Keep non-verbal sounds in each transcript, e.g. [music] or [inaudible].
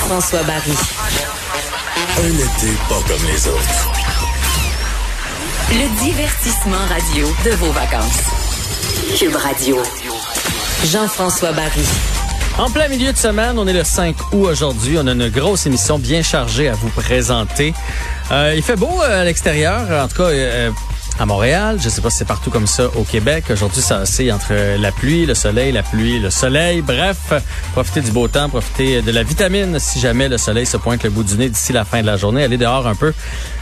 Jean-François Barry. Un été pas comme les autres. Le divertissement radio de vos vacances. Cube Radio. Jean-François Barry. En plein milieu de semaine, on est le 5 août aujourd'hui. On a une grosse émission bien chargée à vous présenter. Euh, il fait beau euh, à l'extérieur, en tout cas euh, à Montréal. Je sais pas si c'est partout comme ça au Québec. Aujourd'hui, ça oscille entre la pluie, le soleil, la pluie, le soleil. Bref, profitez du beau temps, profitez de la vitamine si jamais le soleil se pointe le bout du nez d'ici la fin de la journée. Allez dehors un peu,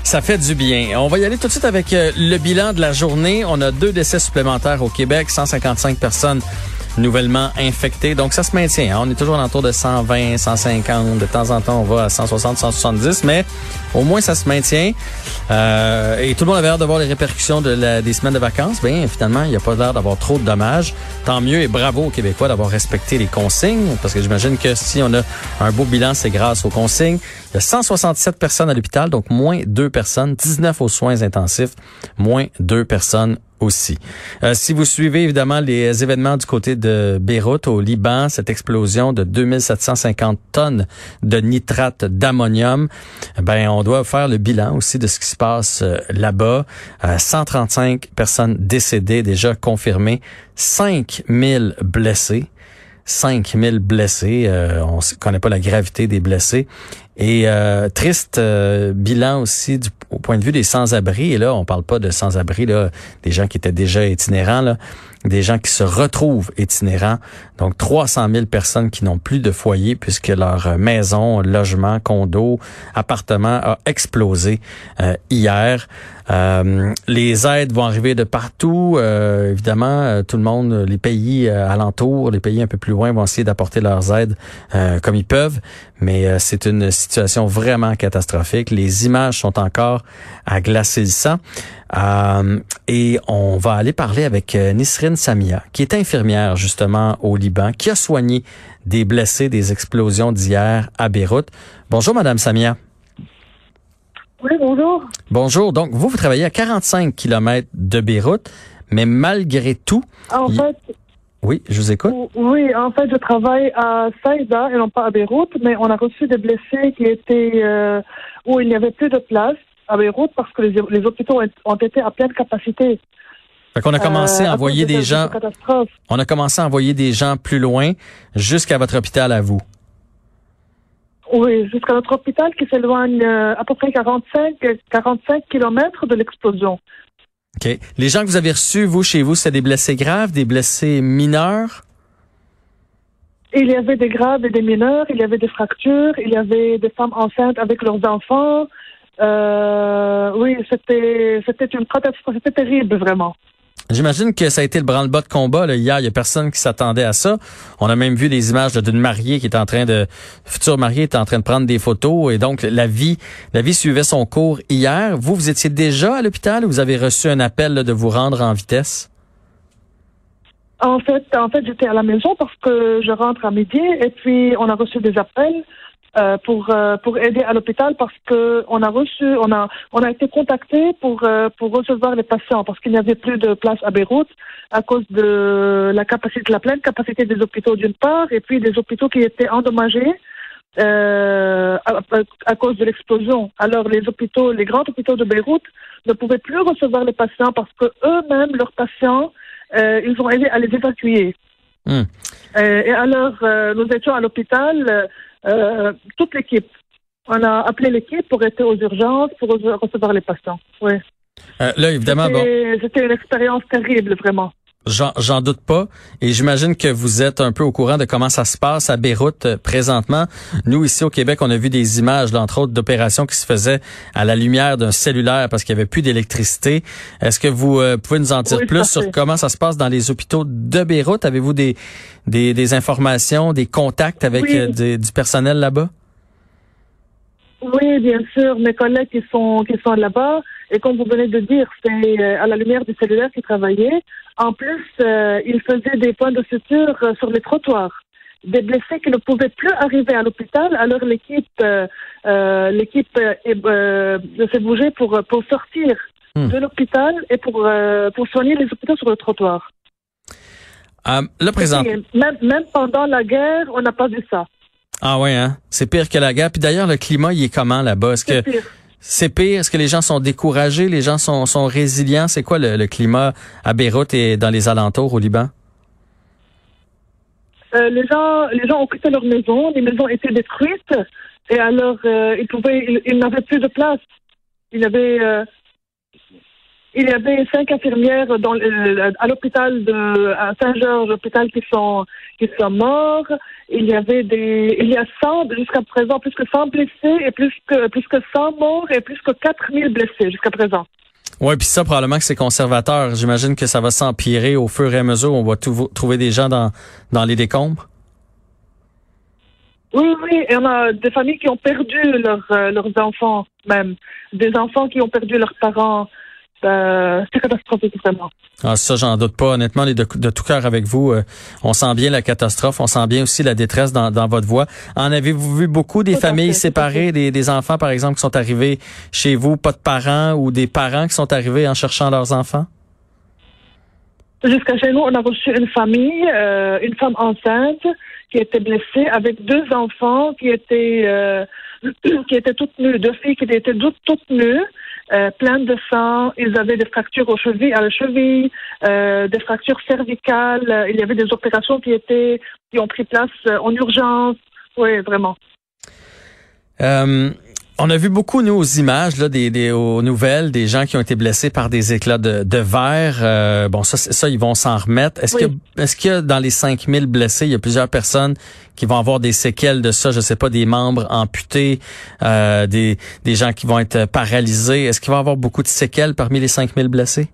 ça fait du bien. On va y aller tout de suite avec le bilan de la journée. On a deux décès supplémentaires au Québec, 155 personnes nouvellement infectés. Donc, ça se maintient. Hein. On est toujours autour de 120, 150. De temps en temps, on va à 160, 170. Mais au moins, ça se maintient. Euh, et tout le monde avait l'air de voir les répercussions de la, des semaines de vacances. Bien, finalement, il n'y a pas l'air d'avoir trop de dommages. Tant mieux et bravo aux Québécois d'avoir respecté les consignes. Parce que j'imagine que si on a un beau bilan, c'est grâce aux consignes. Il y a 167 personnes à l'hôpital, donc moins deux personnes. 19 aux soins intensifs, moins deux personnes aussi. Euh, si vous suivez évidemment les événements du côté de Beyrouth au Liban, cette explosion de 2750 tonnes de nitrate d'ammonium, ben on doit faire le bilan aussi de ce qui se passe euh, là-bas. Euh, 135 personnes décédées déjà confirmées, 5000 blessés. 5000 blessés. Euh, on ne connaît pas la gravité des blessés. Et euh, triste euh, bilan aussi du, au point de vue des sans-abri. Et là, on parle pas de sans-abri, là, des gens qui étaient déjà itinérants, là, des gens qui se retrouvent itinérants. Donc 300 000 personnes qui n'ont plus de foyer puisque leur maison, logement, condo, appartement a explosé euh, hier. Euh, les aides vont arriver de partout. Euh, évidemment, tout le monde, les pays alentours, les pays un peu plus loin vont essayer d'apporter leurs aides comme ils peuvent. Mais c'est une situation vraiment catastrophique. Les images sont encore à glacer le sang. Euh, et on va aller parler avec Nisrine Samia, qui est infirmière justement au Liban, qui a soigné des blessés des explosions d'hier à Beyrouth. Bonjour, Madame Samia. Oui, bonjour. Bonjour. Donc, vous, vous travaillez à 45 kilomètres de Beyrouth, mais malgré tout... En fait... Oui, je vous écoute. Oui, en fait, je travaille à Saïda et non pas à Beyrouth, mais on a reçu des blessés qui étaient euh, où il n'y avait plus de place à Beyrouth parce que les, les hôpitaux ont été à pleine capacité. Fait qu'on a commencé euh, à envoyer des gens. On a commencé à envoyer des gens plus loin jusqu'à votre hôpital à vous. Oui, jusqu'à notre hôpital qui s'éloigne euh, à peu près 45, 45 kilomètres de l'explosion. OK. Les gens que vous avez reçus, vous, chez vous, c'est des blessés graves, des blessés mineurs? Il y avait des graves et des mineurs, il y avait des fractures, il y avait des femmes enceintes avec leurs enfants. Euh, oui, c'était c'était une catastrophe, c'était terrible vraiment. J'imagine que ça a été le branle-bas de combat là, hier. Il y a personne qui s'attendait à ça. On a même vu des images d'une mariée qui est en train de, future mariée est en train de prendre des photos et donc la vie, la vie suivait son cours hier. Vous, vous étiez déjà à l'hôpital ou vous avez reçu un appel là, de vous rendre en vitesse? En fait, en fait, j'étais à la maison parce que je rentre à midi et puis on a reçu des appels. Euh, pour euh, pour aider à l'hôpital parce que on a reçu on a on a été contacté pour euh, pour recevoir les patients parce qu'il n'y avait plus de place à Beyrouth à cause de la capacité la pleine capacité des hôpitaux d'une part et puis des hôpitaux qui étaient endommagés à, à, cause de l'explosion. Alors les hôpitaux les grands hôpitaux de Beyrouth ne pouvaient plus recevoir les patients parce que eux-mêmes leurs patients ils ont aidé à les évacuer. Hmm. et alors nous étions à l'hôpital euh, toute l'équipe. On a appelé l'équipe pour être aux urgences, pour recevoir les patients. Oui. Euh, là, évidemment, bon. C'était une expérience terrible, vraiment. J'en doute pas. Et j'imagine que vous êtes un peu au courant de comment ça se passe à Beyrouth euh, présentement. Nous, ici au Québec, on a vu des images, entre autres, d'opérations qui se faisaient à la lumière d'un cellulaire parce qu'il n'y avait plus d'électricité. Est-ce que vous euh, pouvez nous en dire Oui, plus sur comment ça se passe dans les hôpitaux de Beyrouth? Avez-vous des, des, des informations, des contacts avec Oui. euh, des- du personnel là-bas? Oui, bien sûr, mes collègues qui sont qui sont là-bas et comme vous venez de dire, c'est euh, à la lumière du cellulaire qu'ils travaillaient. En plus, euh, ils faisaient des points de suture euh, sur les trottoirs. Des blessés qui ne pouvaient plus arriver à l'hôpital, alors l'équipe euh, l'équipe euh, est, s'est bougée pour pour sortir Hmm. de l'hôpital et pour euh, pour soigner les hôpitaux sur le trottoir. Là, présent. Même même pendant la guerre, on n'a pas vu ça. Ah ouais, hein? C'est pire que la guerre. Puis d'ailleurs, le climat, il est comment là-bas? Est-ce que pire. C'est pire? Est-ce que les gens sont découragés? Les gens sont, sont résilients? C'est quoi le, climat à Beyrouth et dans les alentours au Liban? Euh, les gens, les gens ont quitté leur maison, les maisons étaient détruites, et alors euh, ils pouvaient, ils, ils n'avaient plus de place. Il y avait, euh, il y avait cinq infirmières dans, à l'hôpital de à Saint-Georges, hôpital qui sont qui sont morts. Il y avait des, il y a 100 jusqu'à présent plus que 100 blessés et plus que plus que 100 morts et plus que 4000 blessés jusqu'à présent. Oui, puis ça, probablement que c'est conservateur. J'imagine que ça va s'empirer au fur et à mesure. On va tout- trouver des gens dans, dans les décombres. Oui, oui, et on a des familles qui ont perdu leurs, euh, leurs enfants, même. Des enfants qui ont perdu leurs parents. Euh, c'est catastrophique, vraiment. Ah, ça, j'en doute pas. Honnêtement, les de, de tout cœur avec vous. euh, on sent bien la catastrophe. On sent bien aussi la détresse dans, dans votre voix. En avez-vous vu beaucoup des Tout familles fait, séparées, des, des enfants, par exemple, qui sont arrivés chez vous, pas de parents, ou des parents qui sont arrivés en cherchant leurs enfants? Jusqu'à chez nous, on a reçu une famille, euh, une femme enceinte qui était blessée avec deux enfants qui étaient euh, [clears throat] qui étaient toutes nues, deux filles qui étaient toutes, toutes nues, euh, pleines de sang. Ils avaient des fractures aux chevilles, à la cheville, euh, des fractures cervicales. Il y avait des opérations qui étaient qui ont pris place euh, en urgence. Oui, vraiment. Euh, on a vu beaucoup, nous, aux images, là, des, des, aux nouvelles, des gens qui ont été blessés par des éclats de, de verre. Euh, bon, ça, ça, ils vont s'en remettre. Est-ce Oui. que, est-ce que dans les 5000 blessés, il y a plusieurs personnes qui vont avoir des séquelles de ça? Je sais pas, des membres amputés, euh, des, des gens qui vont être paralysés. Est-ce qu'il va y avoir beaucoup de séquelles parmi les 5000 blessés?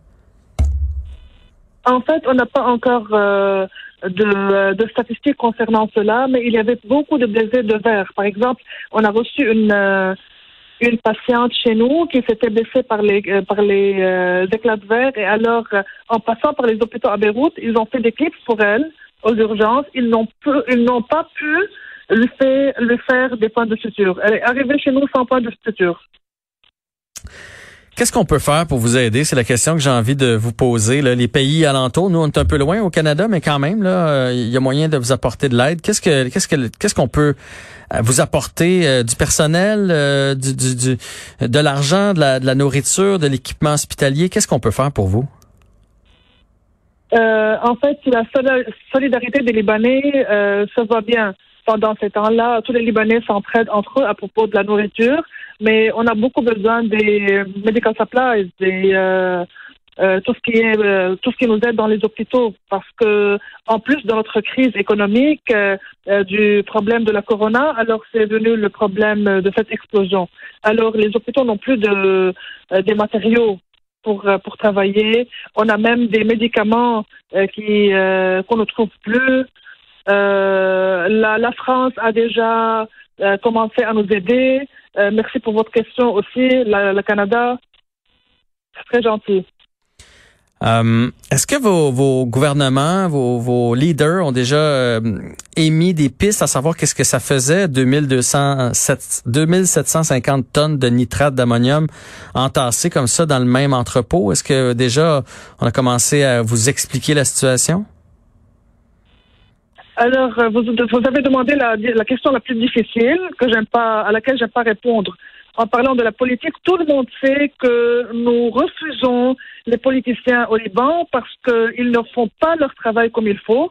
En fait, on n'a pas encore euh, de, de statistiques concernant cela, mais il y avait beaucoup de blessés de verre. Par exemple, on a reçu une, euh, une patiente chez nous qui s'était blessée par les, euh, par les euh, éclats de verre. Et alors, euh, en passant par les hôpitaux à Beyrouth, ils ont fait des clips pour elle aux urgences. Ils n'ont ils n'ont pas pu lui faire, lui faire des points de suture. Elle est arrivée chez nous sans point de suture. Qu'est-ce qu'on peut faire pour vous aider? C'est la question que j'ai envie de vous poser. Là. Les pays alentours, nous, on est un peu loin au Canada, mais quand même, là, euh, il y a moyen de vous apporter de l'aide. Qu'est-ce que qu'est-ce que qu'est-ce qu'on peut euh, vous apporter? euh, du personnel, du, du, du- de l'argent, de la, de la nourriture, de l'équipement hospitalier? Qu'est-ce qu'on peut faire pour vous? Euh, en fait, la soli- solidarité des Libanais, ça va bien. Pendant ces temps-là, tous les Libanais s'entraident entre eux à propos de la nourriture, mais on a beaucoup besoin des medical supplies, des euh, euh, tout ce qui est euh, tout ce qui nous aide dans les hôpitaux, parce que en plus de notre crise économique, euh, euh, du problème de la corona, alors c'est venu le problème de cette explosion. Alors les hôpitaux n'ont plus de des matériaux pour pour travailler. On a même des médicaments qui qu'on ne trouve plus. Euh, la, la France a déjà euh, commencé à nous aider. Euh, merci pour votre question aussi. Le Canada, c'est très gentil. Est-ce que vos, gouvernements, vos, leaders ont déjà émis des pistes à savoir qu'est-ce que ça faisait 2200, 7 2750 tonnes de nitrate d'ammonium entassées comme ça dans le même entrepôt? Est-ce que déjà on a commencé à vous expliquer la situation? Alors, euh, vous, avez demandé la, la question la plus difficile que j'aime pas, à laquelle j'aime pas répondre. En parlant de la politique, tout le monde sait que nous refusons les politiciens au Liban parce qu'ils ne font pas leur travail comme il faut.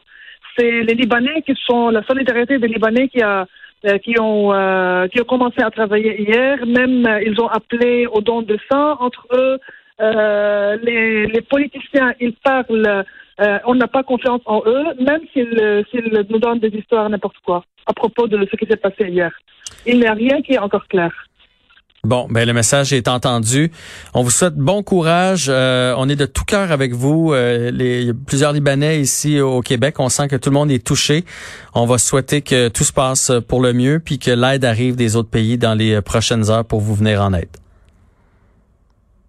C'est les Libanais qui sont la solidarité des Libanais qui a euh, qui ont euh, qui ont commencé à travailler hier. Même ils ont appelé au don de sang entre eux. Les politiciens, ils parlent Euh, on n'a pas confiance en eux, même s'ils euh, s'ils nous donnent des histoires n'importe quoi à propos de ce qui s'est passé hier. Il n'y a rien qui est encore clair. Bon, ben le message est entendu. On vous souhaite bon courage. Euh, on est de tout cœur avec vous. Euh, les, plusieurs Libanais ici au Québec. On sent que tout le monde est touché. On va souhaiter que tout se passe pour le mieux, puis que l'aide arrive des autres pays dans les prochaines heures pour vous venir en aide.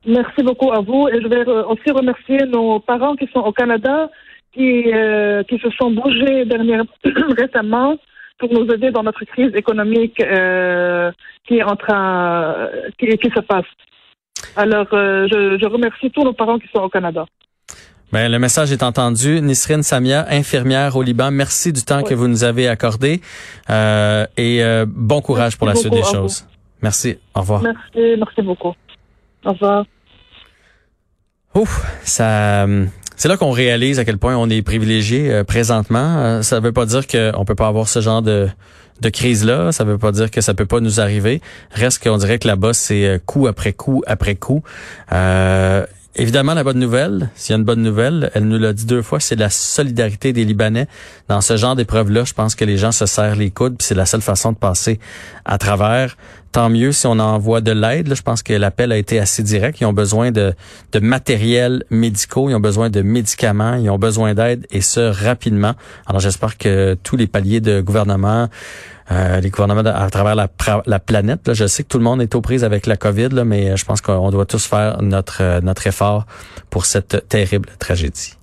Merci beaucoup à vous et je vais euh, aussi remercier nos parents qui sont au Canada, qui, euh, qui se sont bougés dernièrement, [clears throat] récemment pour nous aider dans notre crise économique euh, qui est en train, qui, qui se passe. Alors, euh, je, je remercie tous nos parents qui sont au Canada. Ben, le message est entendu. Nisrine Samia, infirmière au Liban, merci du temps Oui. que vous nous avez accordé euh, et euh, bon courage Merci pour la suite des choses. Merci. Au revoir. Merci, merci beaucoup. Au revoir. Ouf, ça, c'est là qu'on réalise à quel point on est privilégié euh, présentement. Euh, ça veut pas dire qu'on peut pas avoir ce genre de de crise là. Ça veut pas dire que ça peut pas nous arriver. Reste qu'on dirait que là-bas c'est euh, coup après coup après coup. Évidemment, la bonne nouvelle, s'il y a une bonne nouvelle, elle nous l'a dit deux fois, c'est la solidarité des Libanais. Dans ce genre d'épreuve-là, je pense que les gens se serrent les coudes, puis c'est la seule façon de passer à travers. Tant mieux si on envoie de l'aide. Je pense que l'appel a été assez direct. Ils ont besoin de, de matériel médicaux, ils ont besoin de médicaments, ils ont besoin d'aide, et ce, rapidement. Alors j'espère que tous les paliers de gouvernement, euh, les gouvernements à travers la, la planète. Je sais que tout le monde est aux prises avec la COVID, mais euh, je pense qu'on doit tous faire notre, euh, notre effort pour cette terrible tragédie.